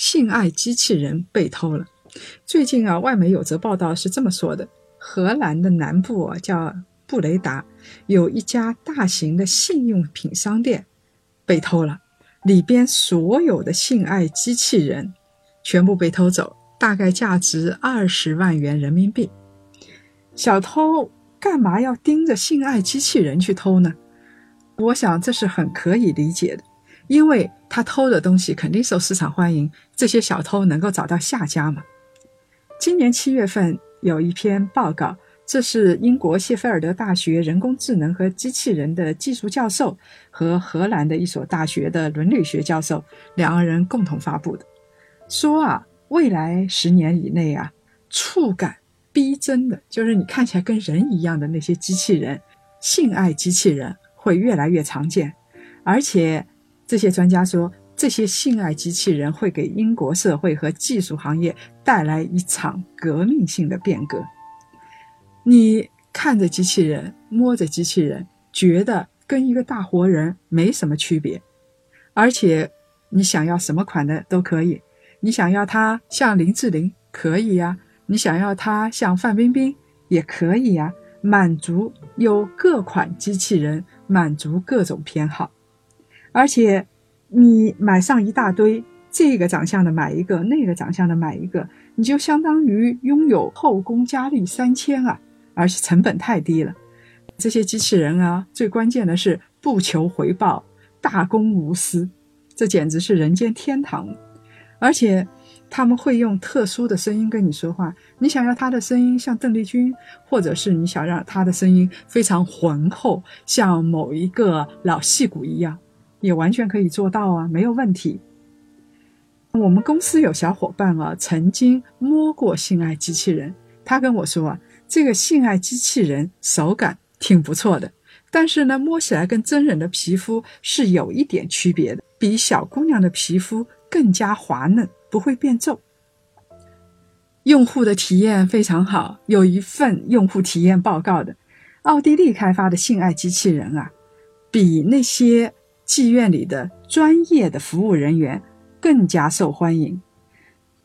性爱机器人被偷了。最近啊，外媒有则报道是这么说的：荷兰的南部啊，叫。布雷达有一家大型的性用品商店被偷了，里边所有的性爱机器人全部被偷走，大概价值二十万元人民币。小偷干嘛要盯着性爱机器人去偷呢？我想这是很可以理解的，因为他偷的东西肯定受市场欢迎，这些小偷能够找到下家嘛。今年七月份有一篇报告。这是英国谢菲尔德大学人工智能和机器人的技术教授和荷兰的一所大学的伦理学教授两个人共同发布的，说啊，未来十年以内啊，触感逼真的，就是你看起来跟人一样的那些机器人，性爱机器人会越来越常见，而且这些专家说，这些性爱机器人会给英国社会和技术行业带来一场革命性的变革。你看着机器人，摸着机器人，觉得跟一个大活人没什么区别，而且你想要什么款的都可以。你想要它像林志玲可以呀，你想要它像范冰冰也可以呀，满足有各款机器人，满足各种偏好。而且你买上一大堆，这个长相的买一个，那个长相的买一个，你就相当于拥有后宫佳丽三千啊！而且成本太低了，这些机器人啊，最关键的是不求回报，大公无私，这简直是人间天堂。而且他们会用特殊的声音跟你说话，你想要他的声音像邓丽君，或者是你想让他的声音非常浑厚，像某一个老戏骨一样，也完全可以做到啊，没有问题。我们公司有小伙伴啊，曾经摸过性爱机器人，他跟我说啊。这个性爱机器人手感挺不错的，但是呢，摸起来跟真人的皮肤是有一点区别的，比小姑娘的皮肤更加滑嫩，不会变皱。用户的体验非常好，有一份用户体验报告的，奥地利开发的性爱机器人啊，比那些妓院里的专业的服务人员更加受欢迎，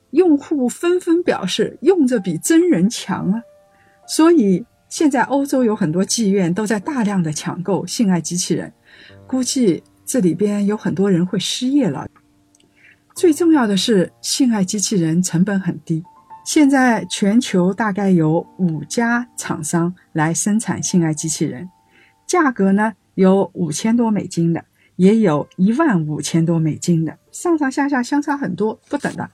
用户纷纷表示用着比真人强啊。所以现在欧洲有很多妓院都在大量的抢购性爱机器人，估计这里边有很多人会失业了。最重要的是，性爱机器人成本很低，现在全球大概有五家厂商来生产性爱机器人，价格呢有五千多美金的，也有一万五千多美金的，上上下下相差很多不等的。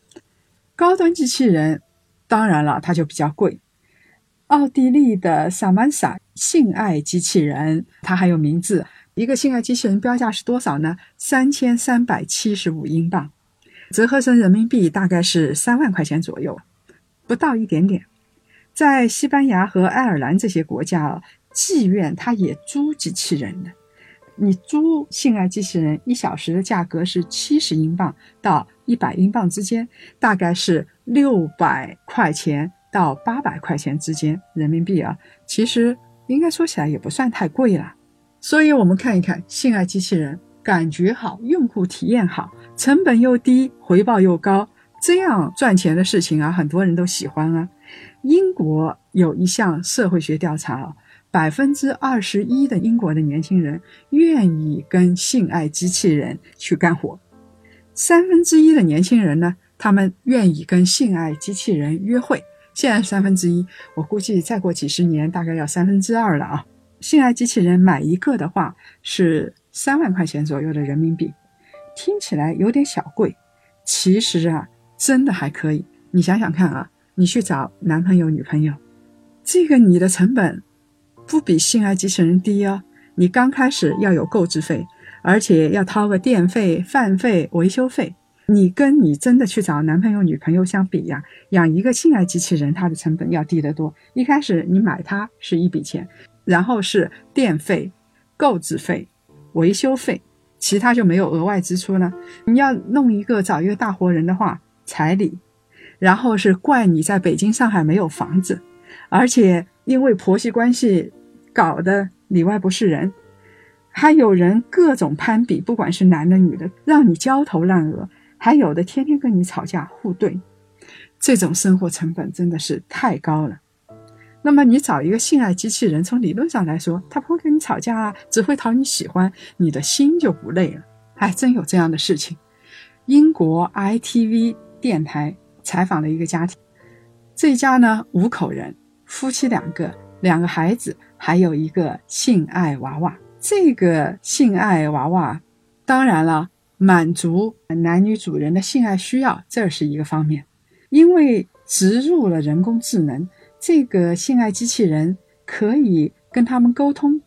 高端机器人，当然了，它就比较贵。奥地利的萨曼莎性爱机器人，它还有名字。一个性爱机器人标价是多少呢？三千三百七十五英镑，折合成人民币大概是三万块钱左右，不到一点点。在西班牙和爱尔兰这些国家，妓院它也租机器人的。你租性爱机器人一小时的价格是七十英镑到一百英镑之间，大概是六百块钱。到八百块钱之间人民币啊，其实应该说起来也不算太贵了。所以，我们看一看性爱机器人，感觉好，用户体验好，成本又低，回报又高，这样赚钱的事情啊，很多人都喜欢啊。英国有一项社会学调查啊，百分之二十一的英国的年轻人愿意跟性爱机器人去干活，三分之一的年轻人呢，他们愿意跟性爱机器人约会。现在三分之一，我估计再过几十年，大概要三分之二了啊！性爱机器人买一个的话是三万块钱左右的人民币，听起来有点小贵，其实啊，真的还可以。你想想看啊，你去找男朋友、女朋友，这个你的成本不比性爱机器人低哦！你刚开始要有购置费，而且要掏个电费、饭费、维修费。你跟你真的去找男朋友、女朋友相比呀，养一个性爱机器人，它的成本要低得多。一开始你买它是一笔钱，然后是电费、购置费、维修费，其他就没有额外支出了。你要弄一个找一个大活人的话，彩礼，然后是怪你在北京、上海没有房子，而且因为婆媳关系搞得里外不是人。还有人各种攀比，不管是男的女的，让你焦头烂额；还有的天天跟你吵架互怼，这种生活成本真的是太高了。那么你找一个性爱机器人，从理论上来说，他不会跟你吵架啊，只会讨你喜欢，你的心就不累了。还真有这样的事情。英国 ITV 电台采访了一个家庭，这家呢五口人，夫妻两个，两个孩子，还有一个性爱娃娃。这个性爱娃娃，当然了，满足男女主人的性爱需要，这是一个方面。因为植入了人工智能，这个性爱机器人可以跟他们沟通，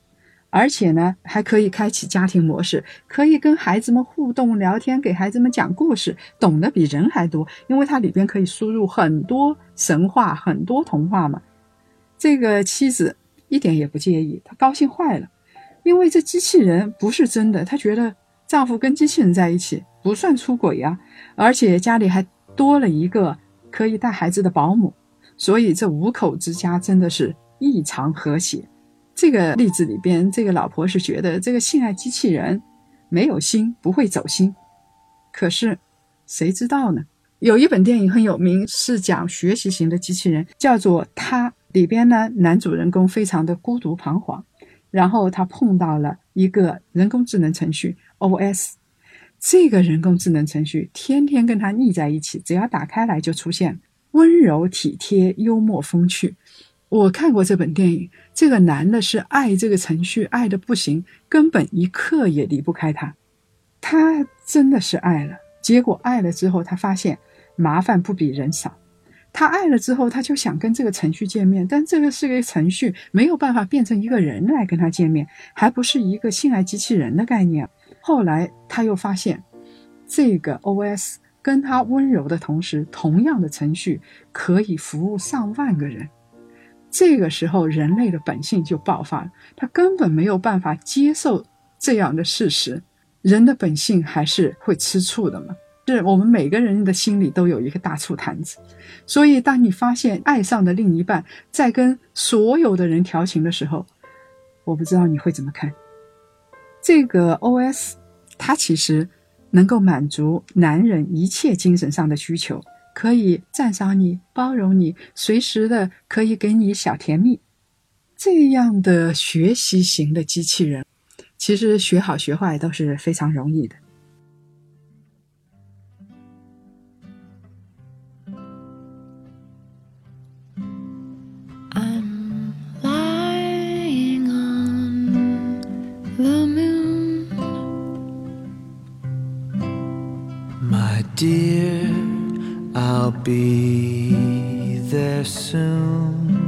而且呢，还可以开启家庭模式，可以跟孩子们互动聊天，给孩子们讲故事，懂得比人还多。因为它里边可以输入很多神话、很多童话嘛。这个妻子一点也不介意，她高兴坏了。因为这机器人不是真的，她觉得丈夫跟机器人在一起不算出轨呀，而且家里还多了一个可以带孩子的保姆，所以这五口之家真的是异常和谐。这个例子里边，这个老婆是觉得这个性爱机器人没有心，不会走心。可是谁知道呢？有一本电影很有名，是讲学习型的机器人，叫做《他》，里边呢男主人公非常的孤独彷徨。然后他碰到了一个人工智能程序 OS，这个人工智能程序天天跟他腻在一起，只要打开来就出现温柔体贴、幽默风趣。我看过这本电影，这个男的是爱这个程序爱的不行，根本一刻也离不开他。他真的是爱了，结果爱了之后，他发现麻烦不比人少。他爱了之后，他就想跟这个程序见面，但这个是个程序，没有办法变成一个人来跟他见面，还不是一个性爱机器人的概念。后来他又发现，这个 OS 跟他温柔的同时，同样的程序可以服务上万个人。这个时候，人类的本性就爆发了，他根本没有办法接受这样的事实。人的本性还是会吃醋的嘛。是我们每个人的心里都有一个大醋坛子，所以当你发现爱上的另一半在跟所有的人调情的时候，我不知道你会怎么看。这个 OS 它其实能够满足男人一切精神上的需求，可以赞赏你、包容你，随时的可以给你小甜蜜。这样的学习型的机器人，其实学好学坏都是非常容易的。Dear, I'll be there soon.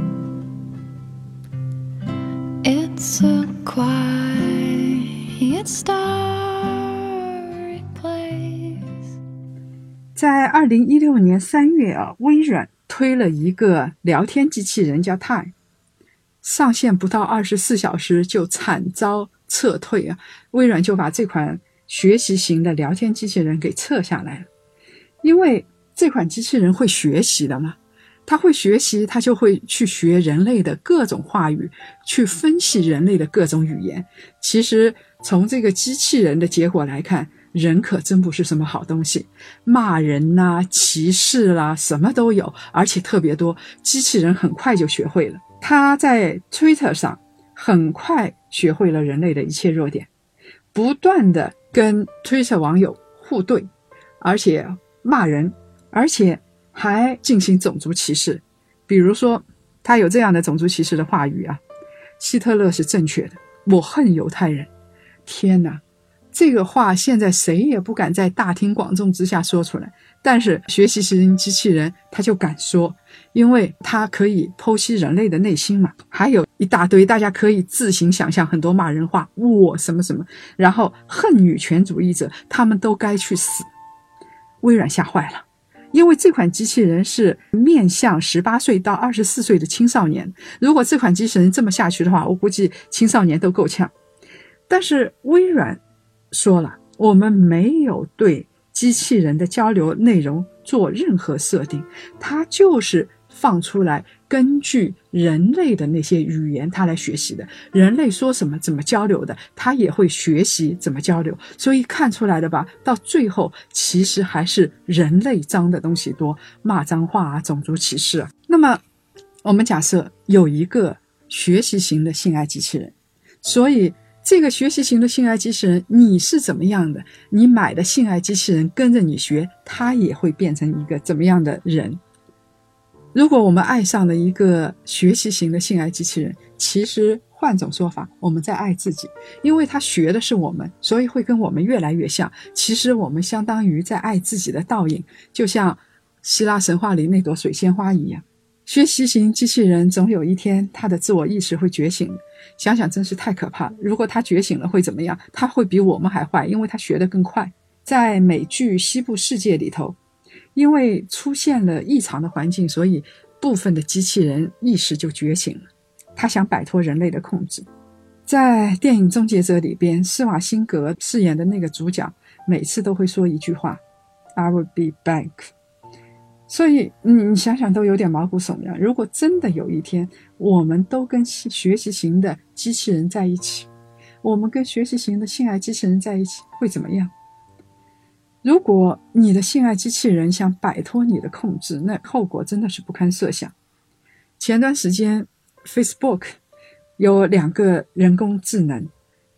It's a quiet, starry place. 在二零一六年三月啊，微软推了一个聊天机器人叫 Time，上线不到二十四小时就惨遭撤退啊，微软就把这款学习型的聊天机器人给撤下来了。因为这款机器人会学习的嘛，它会学习，它就会去学人类的各种话语，去分析人类的各种语言。其实从这个机器人的结果来看，人可真不是什么好东西，骂人呐、歧视啦，什么都有，而且特别多。机器人很快就学会了，它在 Twitter 上很快学会了人类的一切弱点，不断的跟 Twitter 网友互怼，而且。骂人，而且还进行种族歧视。比如说，他有这样的种族歧视的话语啊：“希特勒是正确的，我恨犹太人。”天哪，这个话现在谁也不敢在大庭广众之下说出来。但是学习型机器人他就敢说，因为他可以剖析人类的内心嘛。还有一大堆，大家可以自行想象很多骂人话，我什么什么，然后恨女权主义者，他们都该去死。微软吓坏了，因为这款机器人是面向十八岁到二十四岁的青少年。如果这款机器人这么下去的话，我估计青少年都够呛。但是微软说了，我们没有对机器人的交流内容做任何设定，它就是放出来，根据人类的那些语言，它来学习的。人类说什么，怎么交流的，它也会学习怎么交流。所以看出来的吧，到最后其实还是人类脏的东西多，骂脏话啊，种族歧视啊。那么我们假设有一个学习型的性爱机器人，所以。这个学习型的性爱机器人，你是怎么样的？你买的性爱机器人跟着你学，它也会变成一个怎么样的人？如果我们爱上了一个学习型的性爱机器人，其实换种说法，我们在爱自己，因为他学的是我们，所以会跟我们越来越像。其实我们相当于在爱自己的倒影，就像希腊神话里那朵水仙花一样。学习型机器人总有一天，他的自我意识会觉醒。想想真是太可怕了。如果他觉醒了会怎么样？他会比我们还坏，因为他学得更快。在美剧《西部世界》里头，因为出现了异常的环境，所以部分的机器人意识就觉醒了。他想摆脱人类的控制。在电影《终结者》里边，施瓦辛格饰演的那个主角，每次都会说一句话：“I will be back。”所以你你想想都有点毛骨悚然。如果真的有一天，我们都跟学习型的机器人在一起，我们跟学习型的性爱机器人在一起会怎么样？如果你的性爱机器人想摆脱你的控制，那后果真的是不堪设想。前段时间，Facebook 有两个人工智能，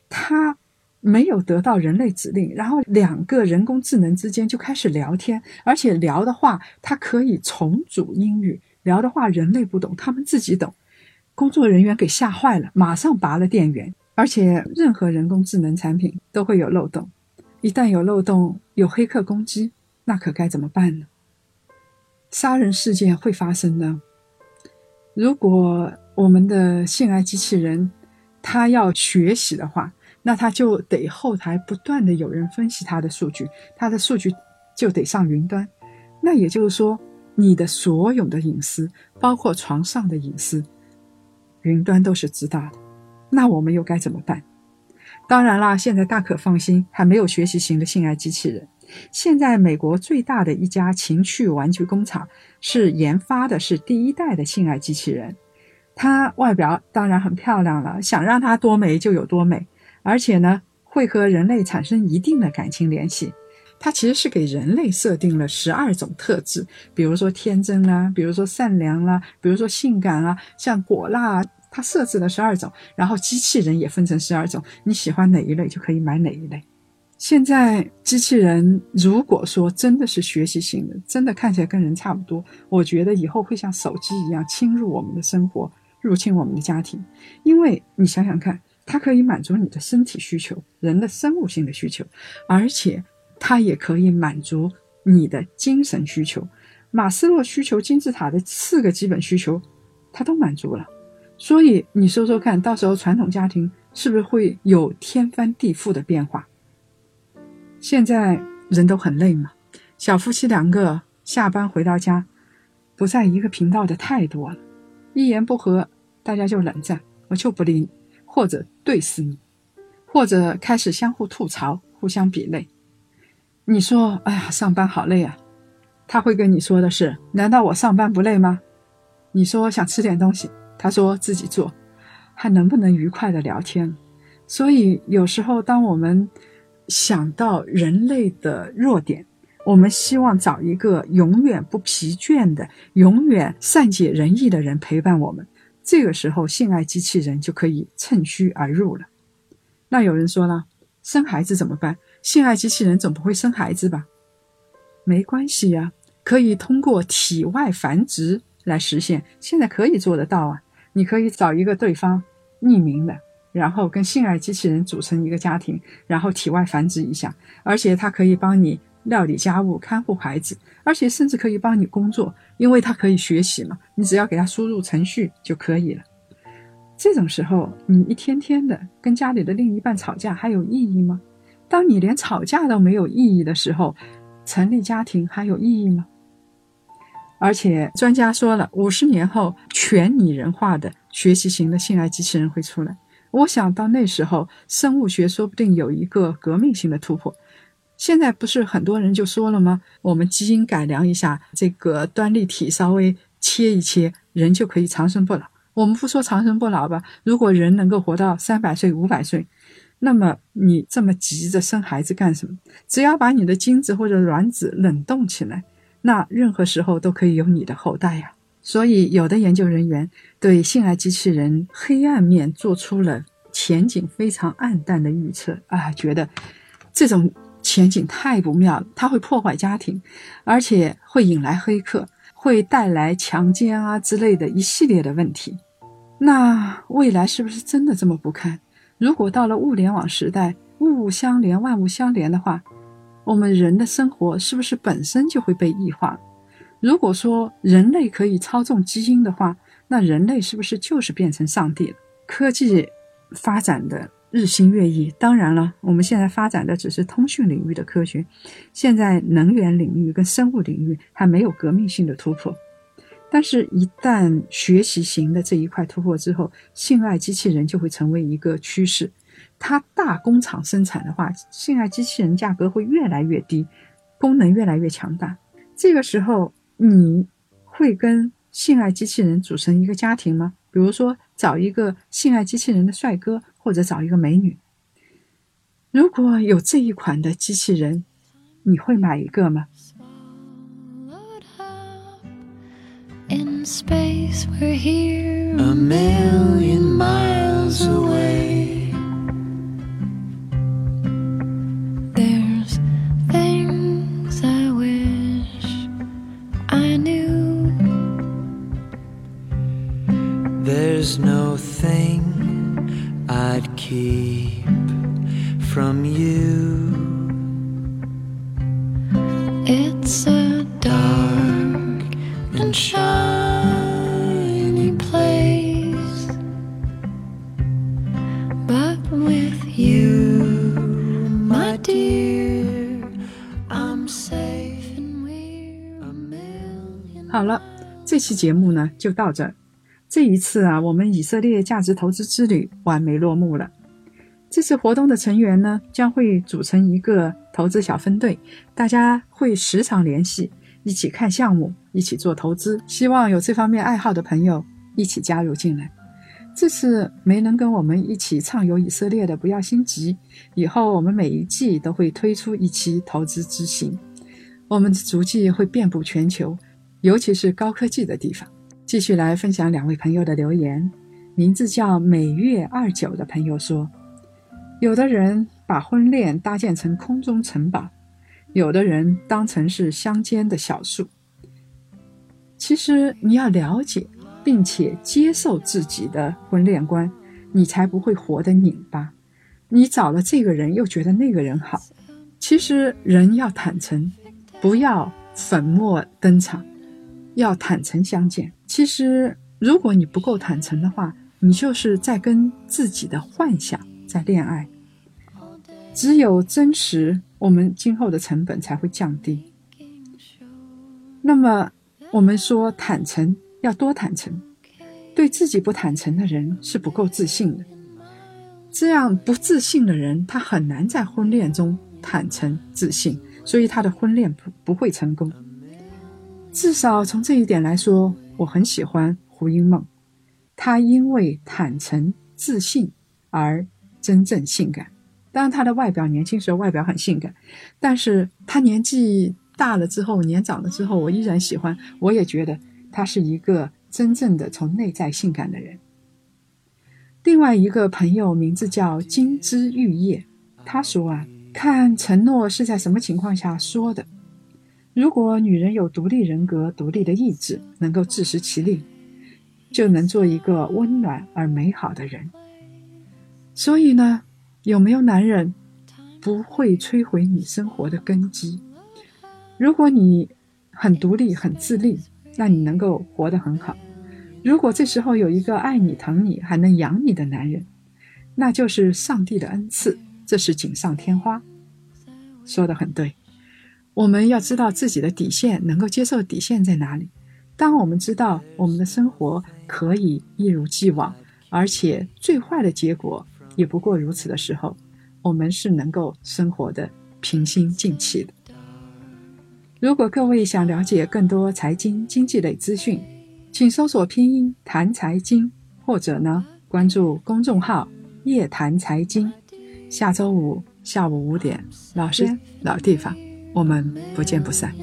它。没有得到人类指令，然后两个人工智能之间就开始聊天，而且聊的话，它可以重组英语。聊的话，人类不懂，他们自己懂。工作人员给吓坏了，马上拔了电源。而且，任何人工智能产品都会有漏洞，一旦有漏洞，有黑客攻击，那可该怎么办呢？杀人事件会发生呢？如果我们的性爱机器人它要学习的话，那他就得后台不断的有人分析他的数据，他的数据就得上云端。那也就是说，你的所有的隐私，包括床上的隐私，云端都是知道的。那我们又该怎么办？当然啦，现在大可放心，还没有学习型的性爱机器人。现在美国最大的一家情趣玩具工厂是研发的是第一代的性爱机器人，它外表当然很漂亮了，想让它多美就有多美。而且呢，会和人类产生一定的感情联系。它其实是给人类设定了十二种特质，比如说天真啦，比如说善良啦，比如说性感啊，像果蜡，它设置了十二种。然后机器人也分成十二种，你喜欢哪一类就可以买哪一类。现在机器人如果说真的是学习型的，真的看起来跟人差不多，我觉得以后会像手机一样侵入我们的生活，入侵我们的家庭。因为你想想看。它可以满足你的身体需求，人的生物性的需求，而且它也可以满足你的精神需求。马斯洛需求金字塔的四个基本需求，它都满足了。所以你说说看，到时候传统家庭是不是会有天翻地覆的变化？现在人都很累嘛，小夫妻两个下班回到家，不在一个频道的太多了，一言不合大家就冷战，我就不理你。或者怼死你，或者开始相互吐槽、互相比累。你说：“哎呀，上班好累啊！”他会跟你说的是：“难道我上班不累吗？”你说想吃点东西，他说自己做，还能不能愉快的聊天？所以有时候，当我们想到人类的弱点，我们希望找一个永远不疲倦的、永远善解人意的人陪伴我们。这个时候，性爱机器人就可以趁虚而入了。那有人说了，生孩子怎么办？性爱机器人总不会生孩子吧？没关系呀，可以通过体外繁殖来实现。现在可以做得到啊！你可以找一个对方匿名的，然后跟性爱机器人组成一个家庭，然后体外繁殖一下，而且它可以帮你。料理家务、看护孩子，而且甚至可以帮你工作，因为它可以学习嘛。你只要给它输入程序就可以了。这种时候，你一天天的跟家里的另一半吵架，还有意义吗？当你连吵架都没有意义的时候，成立家庭还有意义吗？而且专家说了，五十年后全拟人化的学习型的性爱机器人会出来。我想到那时候，生物学说不定有一个革命性的突破。现在不是很多人就说了吗？我们基因改良一下，这个端粒体稍微切一切，人就可以长生不老。我们不说长生不老吧，如果人能够活到三百岁、五百岁，那么你这么急着生孩子干什么？只要把你的精子或者卵子冷冻起来。那任何时候都可以有你的后代呀，所以有的研究人员对性爱机器人黑暗面做出了前景非常暗淡的预测啊，觉得这种前景太不妙了，它会破坏家庭，而且会引来黑客，会带来强奸啊之类的一系列的问题。那未来是不是真的这么不堪？如果到了物联网时代，物物相连，万物相连的话？我们人的生活是不是本身就会被异化？如果说人类可以操纵基因的话，那人类是不是就是变成上帝了？科技发展的日新月异，当然了，我们现在发展的只是通讯领域的科学，现在能源领域跟生物领域还没有革命性的突破。但是，一旦学习型的这一块突破之后，性爱机器人就会成为一个趋势。它大工厂生产的话，性爱机器人价格会越来越低，功能越来越强大。这个时候，你会跟性爱机器人组成一个家庭吗？比如说，找一个性爱机器人的帅哥，或者找一个美女。如果有这一款的机器人，你会买一个吗？There's keep from you. It's a dark and shiny place, but with you, my dear, I'm safe and we're a million. 好了，这期节目呢就到这儿。这一次啊，我们以色列价值投资之旅完美落幕了。这次活动的成员呢，将会组成一个投资小分队，大家会时常联系，一起看项目，一起做投资。希望有这方面爱好的朋友一起加入进来。这次没能跟我们一起畅游以色列的，不要心急，以后我们每一季都会推出一期投资之行，我们的足迹会遍布全球，尤其是高科技的地方。继续来分享两位朋友的留言，名字叫每月二九的朋友说：“有的人把婚恋搭建成空中城堡，有的人当成是乡间的小树。其实你要了解并且接受自己的婚恋观，你才不会活得拧巴。你找了这个人又觉得那个人好，其实人要坦诚，不要粉墨登场，要坦诚相见。”其实，如果你不够坦诚的话，你就是在跟自己的幻想在恋爱。只有真实，我们今后的成本才会降低。那么，我们说坦诚要多坦诚，对自己不坦诚的人是不够自信的。这样不自信的人，他很难在婚恋中坦诚自信，所以他的婚恋不不会成功。至少从这一点来说。我很喜欢胡因梦，他因为坦诚自信而真正性感。当然，她的外表年轻时候外表很性感，但是她年纪大了之后，年长了之后，我依然喜欢。我也觉得她是一个真正的从内在性感的人。另外一个朋友名字叫金枝玉叶，他说啊，看承诺是在什么情况下说的。如果女人有独立人格、独立的意志，能够自食其力，就能做一个温暖而美好的人。所以呢，有没有男人不会摧毁你生活的根基？如果你很独立、很自立，那你能够活得很好。如果这时候有一个爱你、疼你、还能养你的男人，那就是上帝的恩赐，这是锦上添花。说的很对。我们要知道自己的底线，能够接受底线在哪里。当我们知道我们的生活可以一如既往，而且最坏的结果也不过如此的时候，我们是能够生活的平心静气的。如果各位想了解更多财经经济类资讯，请搜索拼音“谈财经”，或者呢关注公众号“夜谈财经”。下周五下午五点，老师老地方，我们不见不散。